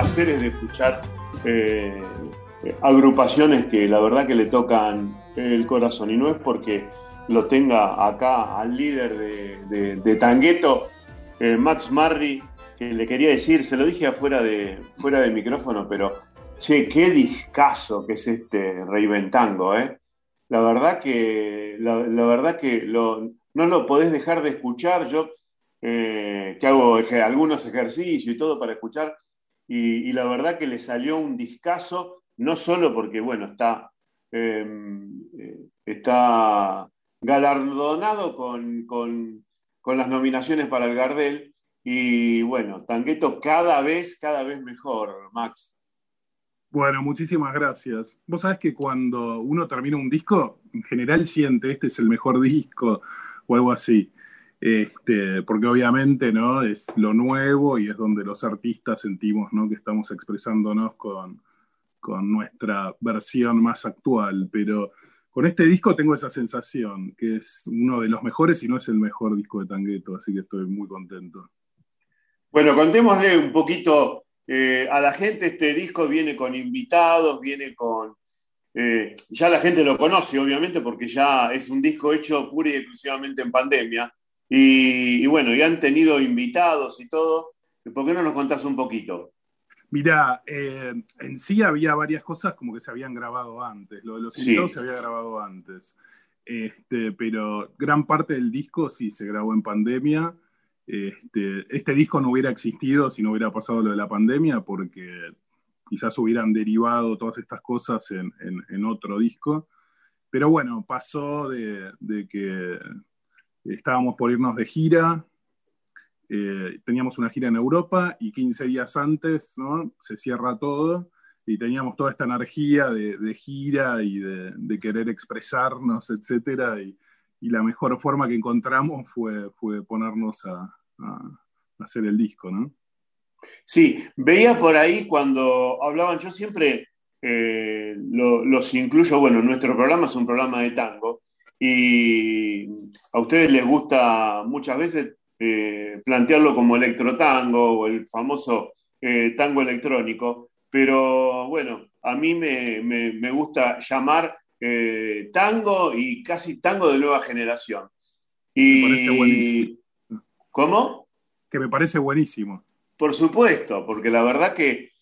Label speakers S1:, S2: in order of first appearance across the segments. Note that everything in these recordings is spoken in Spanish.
S1: placeres de escuchar eh, agrupaciones que la verdad que le tocan el corazón y no es porque lo tenga acá al líder de, de, Tangueto, eh, Max Marri, que le quería decir, se lo dije afuera de, fuera de micrófono, pero che, qué discazo que es este Reinventango, ¿eh? La verdad que, la, verdad que lo, no lo podés dejar de escuchar. Yo eh, que hago algunos ejercicios y todo para escuchar, y, la verdad que le salió un discazo, no solo porque, bueno, está, em, eh, está galardonado con, con, las nominaciones para el Gardel, y bueno, Tangueto cada vez, cada vez mejor, Max.
S2: Bueno, muchísimas gracias. Vos sabés que cuando uno termina un disco, en general siente este es el mejor disco o algo así. Este, porque obviamente ¿no? es lo nuevo y es donde los artistas sentimos ¿no? que estamos expresándonos con, con nuestra versión más actual. Pero con este disco tengo esa sensación, que es uno de los mejores y no es el mejor disco de Tangueto, así que estoy muy contento.
S1: Bueno, contémosle un poquito eh, a la gente, este disco viene con invitados, viene con... Eh, ya la gente lo conoce, obviamente, porque ya es un disco hecho pura y exclusivamente en pandemia, y, bueno, y han tenido invitados y todo. ¿Por qué no nos contás un poquito?
S2: Mira, eh, en sí había varias cosas como que se habían grabado antes. Lo de los invitados se había grabado antes. Este, pero gran parte del disco sí se grabó en pandemia. Este, este, disco no hubiera existido si no hubiera pasado lo de la pandemia, porque quizás hubieran derivado todas estas cosas en, otro disco. Pero bueno, pasó de que estábamos por irnos de gira, eh, teníamos una gira en Europa y 15 días antes ¿no? se cierra todo y teníamos toda esta energía de, gira y de, querer expresarnos, etc. Y, la mejor forma que encontramos fue, fue ponernos a, hacer el disco, ¿no?
S1: Sí, veía por ahí cuando hablaban, yo siempre eh, los incluyo, bueno, nuestro programa es un programa de tango, y a ustedes les gusta muchas veces eh, plantearlo como electrotango o el famoso eh, tango electrónico, pero bueno, a mí me, gusta llamar eh, tango y casi tango de nueva generación. Y, me parece buenísimo. ¿Cómo?
S2: Que me parece buenísimo.
S1: Por supuesto, porque la verdad que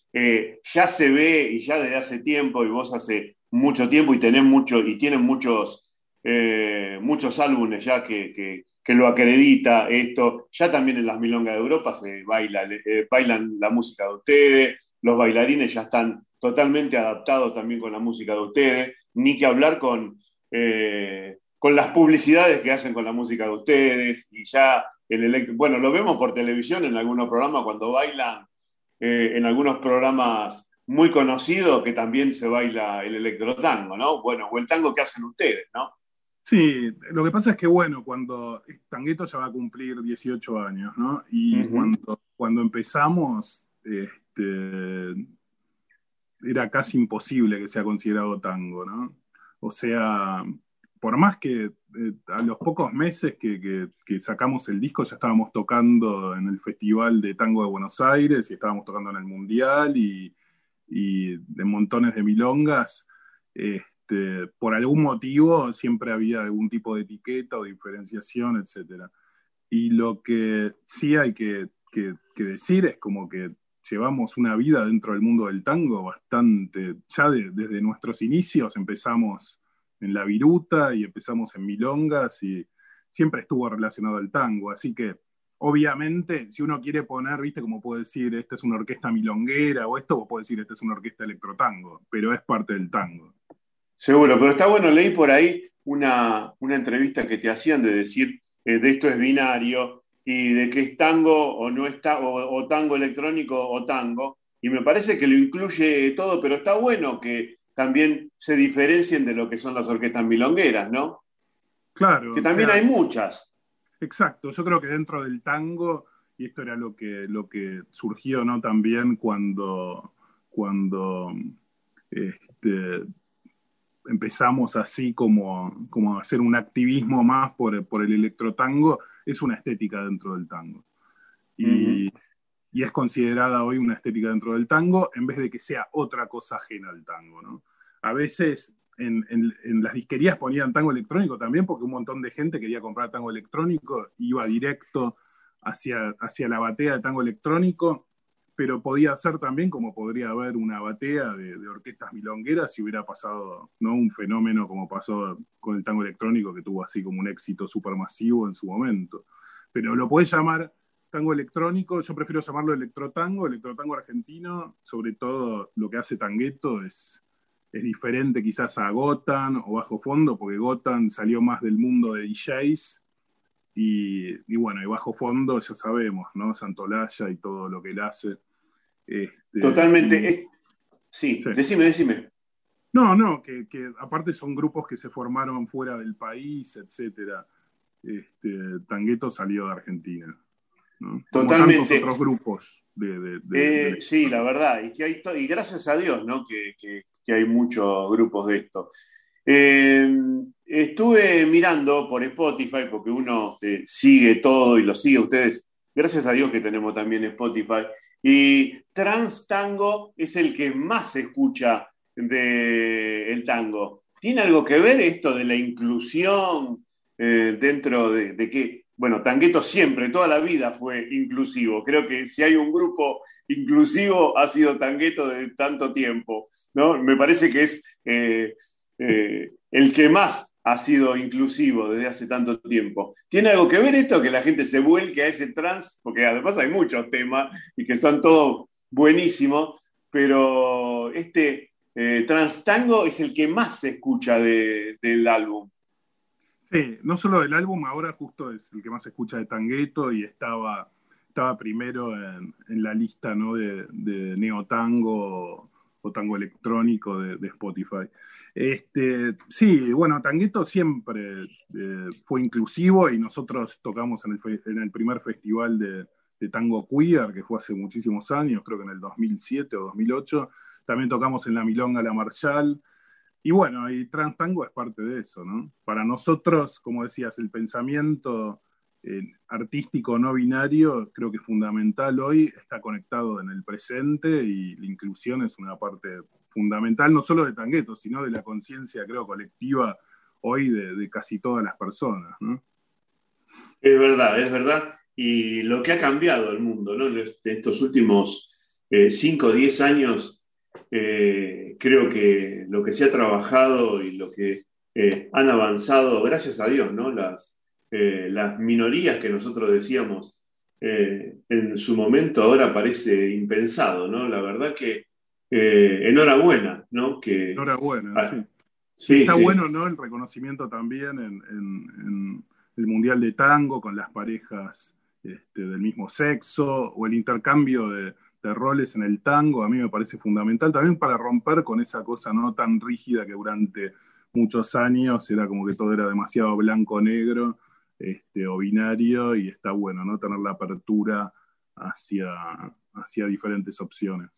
S1: ya se ve y ya desde hace tiempo, y vos hace mucho tiempo y tenés mucho, y tienen muchos eh, muchos álbumes ya que, lo acredita esto. Ya también en las milongas de Europa se baila, eh, bailan la música de ustedes, los bailarines ya están totalmente adaptados también con la música de ustedes, ni que hablar con, eh, con las publicidades que hacen con la música de ustedes, y ya el electro, bueno, lo vemos por televisión en algunos programas cuando bailan, en algunos programas muy conocidos que también se baila el electrotango, ¿no? Bueno, o el tango que hacen ustedes, ¿no?
S2: Sí, lo que pasa es que, bueno, cuando Tangueto ya va a cumplir 18 años, ¿no? Y cuando, cuando empezamos, este, era casi imposible que sea considerado tango, ¿no? O sea, por más que eh, a los pocos meses que, sacamos el disco ya estábamos tocando en el Festival de Tango de Buenos Aires y estábamos tocando en el Mundial y, y de montones de milongas. Eh, este, por algún motivo siempre había algún tipo de etiqueta o diferenciación, etc. Y lo que sí hay que, decir es como que llevamos una vida dentro del mundo del tango bastante, ya desde nuestros inicios empezamos en la viruta y empezamos en milongas y siempre estuvo relacionado al tango, así que obviamente si uno quiere poner, viste, como puedo decir, esta es una orquesta milonguera o esto, vos decir, esta es una orquesta electrotango, pero es parte del tango.
S1: Seguro, pero está bueno, leí por ahí una, entrevista que te hacían de decir eh, de esto es binario y de que es tango o no está, o, tango electrónico o tango, y me parece que lo incluye todo, pero está bueno que también se diferencien de lo que son las orquestas milongueras, ¿no?
S2: Claro.
S1: Que también hay muchas.
S2: Exacto, yo creo que dentro del tango, y esto era lo que, lo que surgió, ¿no? También cuando, cuando este, empezamos así como, como a hacer un activismo más por, por el electrotango, es una estética dentro del tango. Y, y es considerada hoy una estética dentro del tango, en vez de que sea otra cosa ajena al tango, ¿no? A veces en, las disquerías ponían tango electrónico también, porque un montón de gente quería comprar tango electrónico, iba directo hacia, hacia la batea de tango electrónico, pero podía ser también como podría haber una batea de, orquestas milongueras si hubiera pasado no un fenómeno como pasó con el tango electrónico, que tuvo así como un éxito supermasivo en su momento. Pero lo podés llamar tango electrónico, yo prefiero llamarlo electrotango, electrotango argentino, sobre todo lo que hace Tangueto es, es diferente quizás a Gotan o Bajo Fondo, porque Gotan salió más del mundo de DJs, y, bueno, y Bajo Fondo ya sabemos, ¿no? Santolaya y todo lo que él hace.
S1: Este, Totalmente. sí, decime, decime.
S2: No, no, que, aparte son grupos que se formaron fuera del país, etcétera. Este, Tangueto salió de Argentina.
S1: Totalmente.
S2: otros grupos
S1: eh, Sí, la verdad, y, que hay y gracias a Dios, ¿no? Que, hay muchos grupos de esto. Eh, estuve mirando por Spotify, porque uno eh, sigue todo y lo sigue ustedes. Gracias a Dios que tenemos también Spotify. Y Trans Tango es el que más se escucha del tango. ¿Tiene algo que ver esto de la inclusión dentro de, de que bueno, Tangueto siempre, toda la vida fue inclusivo. Creo que si hay un grupo inclusivo ha sido Tangueto de tanto tiempo, ¿no? Me parece que es eh, eh, el que más ha sido inclusivo desde hace tanto tiempo. ¿Tiene algo que ver esto que la gente se vuelque a ese trans? Porque además hay muchos temas y que están todos buenísimos, pero este eh, trans tango es el que más se escucha del álbum.
S2: Sí, no solo del álbum, ahora justo es el que más se escucha de Tangueto y estaba, estaba primero en, la lista ¿no? de, de neotango o tango electrónico de, Spotify. Este, sí, bueno, Tangueto siempre eh, fue inclusivo y nosotros tocamos en el, primer festival de, de, tango queer, que fue hace muchísimos años, creo que en el 2007 o 2008. También tocamos en la Milonga La Marshall. Y bueno, y Trans Tango es parte de eso, ¿no? Para nosotros, como decías, el pensamiento eh, artístico no binario creo que es fundamental hoy, está conectado en el presente y la inclusión es una parte fundamental, no solo de Tangueto, sino de la conciencia, creo, colectiva hoy de, casi todas las personas.
S1: Es verdad, es verdad. Y lo que ha cambiado el mundo, ¿no? En estos últimos 5 o 10 años eh, creo que lo que se ha trabajado y lo que eh, han avanzado, gracias a Dios, ¿no? Las, eh, las minorías que nosotros decíamos en su momento ahora parece impensado, ¿no? La verdad que enhorabuena, ¿no? Que,
S2: enhorabuena, ah, sí. Está bueno, ¿no? El reconocimiento también en, el Mundial de Tango con las parejas este, del mismo sexo o el intercambio de, de roles en el tango, a mí me parece fundamental, también para romper con esa cosa no tan rígida que durante muchos años era como que todo era demasiado blanco-negro este, o binario, y está bueno, ¿no? Tener la apertura hacia, hacia diferentes opciones.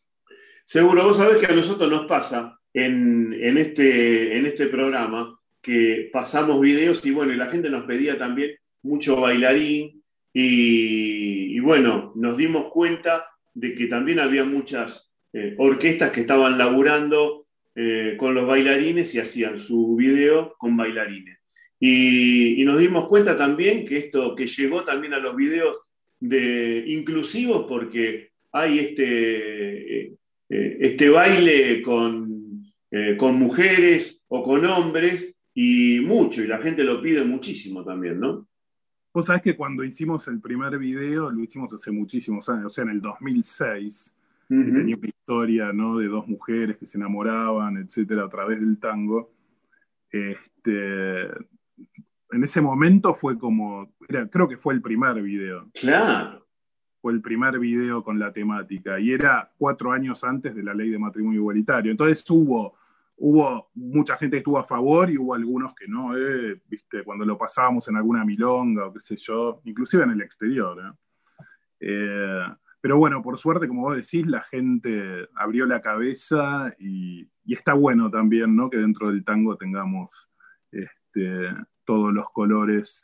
S1: Seguro, vos sabés que a nosotros nos pasa en, este, en este programa que pasamos videos y bueno, y la gente nos pedía también mucho bailarín y, y bueno, nos dimos cuenta de que también había muchas eh, orquestas que estaban laburando eh, con los bailarines y hacían su video con bailarines. Y, nos dimos cuenta también que esto que llegó también a los videos de inclusivos porque hay este, eh, este baile con, con mujeres o con hombres y mucho, y la gente lo pide muchísimo también, ¿no?
S2: Vos sabés que cuando hicimos el primer video, lo hicimos hace muchísimos años, o sea, en el 2006, tenía una historia, ¿no? De dos mujeres que se enamoraban, etcétera, a través del tango. Este, en ese momento fue como, creo que fue el primer video.
S1: Claro.
S2: Fue el primer video con la temática y era cuatro años antes de la ley de matrimonio igualitario. Entonces hubo hubo mucha gente que estuvo a favor y hubo algunos que no, eh, viste, cuando lo pasábamos en alguna milonga o qué sé yo, inclusive en el exterior. ¿eh? Eh, pero bueno, por suerte, como vos decís, la gente abrió la cabeza y, está bueno también, ¿no? Que dentro del tango tengamos este, todos los colores,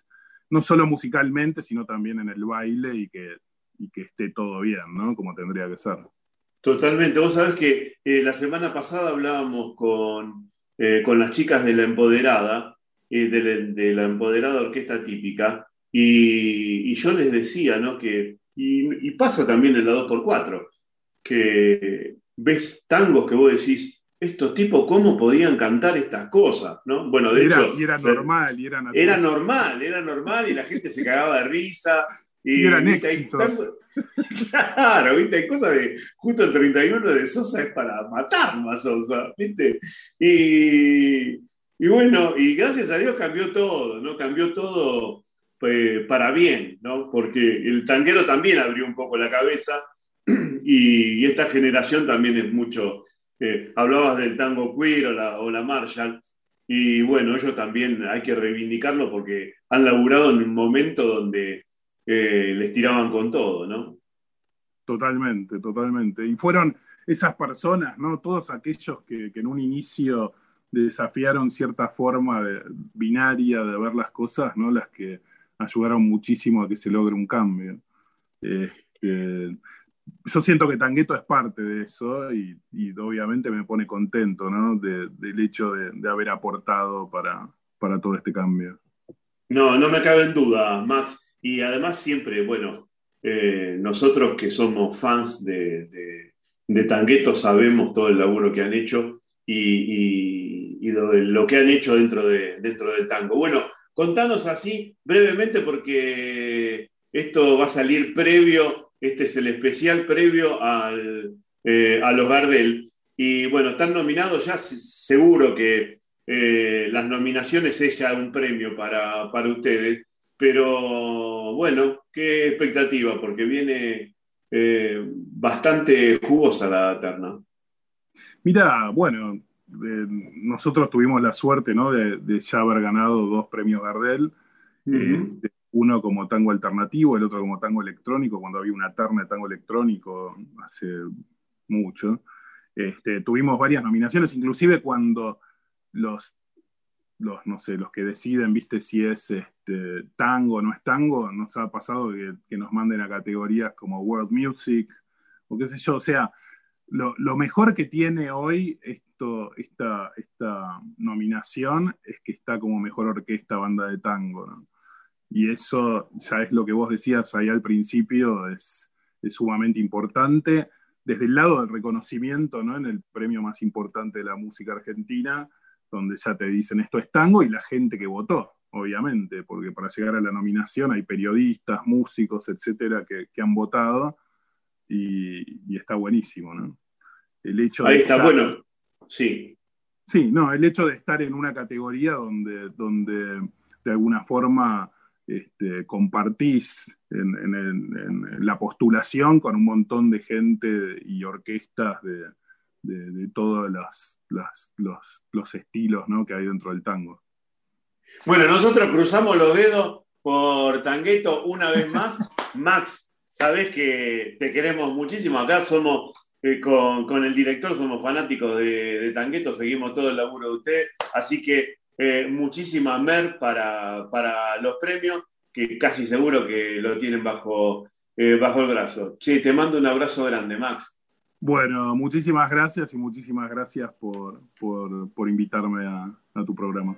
S2: no solo musicalmente, sino también en el baile y que y que esté todo bien, ¿no? Como tendría que ser.
S1: Totalmente. Vos sabés que eh, la semana pasada hablábamos con, eh, con las chicas de la empoderada, eh, de, la, empoderada orquesta típica, y, yo les decía, ¿no? Que, y, pasa también en la 2x4, que ves tangos que vos decís, estos tipos, ¿cómo podían cantar estas cosas? ¿no?
S2: Bueno, de hecho. Y era normal, y
S1: era Era normal, era normal, y la gente se cagaba de risa.
S2: Y, eran éxitos.
S1: claro, ¿viste? Hay cosas de. Justo el 31 de Sosa es para matar a Sosa, ¿viste? Y, y bueno, y gracias a Dios cambió todo, ¿no? Cambió todo eh, para bien, ¿no? Porque el tanguero también abrió un poco la cabeza y, esta generación también es mucho. Eh, hablabas del tango queer o la, o la Marshall, y bueno, ellos también hay que reivindicarlo porque han laburado en un momento donde eh, les tiraban con todo, ¿no?
S2: Totalmente, totalmente. Y fueron esas personas, ¿no? Todos aquellos que, en un inicio desafiaron cierta forma binaria de ver las cosas, ¿no? Las que ayudaron muchísimo a que se logre un cambio. Este, yo siento que Tangueto es parte de eso y, obviamente me pone contento, ¿no? del hecho de, haber aportado para, para todo este cambio.
S1: No, no me cabe en duda, Max. Y además siempre, bueno, eh, nosotros que somos fans de, de, Tangueto sabemos todo el laburo que han hecho y, lo, que han hecho dentro, de, dentro del tango. Bueno, contanos así brevemente porque esto va a salir previo, este es el especial previo al, eh, a los Gardel. Y bueno, están nominados ya, seguro que eh, las nominaciones es ya un premio para, para ustedes. Pero bueno, qué expectativa, porque viene eh, bastante jugosa la terna.
S2: Mira, bueno, eh, nosotros tuvimos la suerte ¿no? de, ya haber ganado dos premios Gardel, eh, uno como tango alternativo, el otro como tango electrónico, cuando había una terna de tango electrónico hace mucho. Este, tuvimos varias nominaciones, inclusive cuando los los, no sé, los que deciden, viste, si es este, tango o no es tango, nos ha pasado que, nos manden a categorías como World Music, o qué sé yo, o sea, lo, mejor que tiene hoy esto, esta, esta nominación es que está como mejor orquesta banda de tango, ¿no? Y eso ya es lo que vos decías ahí al principio, es, es sumamente importante. Desde el lado del reconocimiento, ¿no? En el premio más importante de la música argentina, donde ya te dicen esto es tango y la gente que votó, obviamente, porque para llegar a la nominación hay periodistas, músicos, etcétera, que, han votado y, está buenísimo, ¿no?
S1: El hecho Ahí está, bueno, sí.
S2: Sí, no, el hecho de estar en una categoría donde, donde de alguna forma este, compartís en, la postulación con un montón de gente y orquestas de, de, todos los, estilos que hay dentro del tango.
S1: Bueno, nosotros cruzamos los dedos por Tangueto una vez más. Max, sabes que te queremos muchísimo. Acá somos, eh, con, el director, somos fanáticos de, Tangueto, seguimos todo el laburo de usted. Así que eh, muchísima mer para, los premios, que casi seguro que lo tienen bajo, eh, bajo el brazo. Sí, te mando un abrazo grande, Max.
S2: Bueno, muchísimas gracias y muchísimas gracias por, por, invitarme a, a tu programa.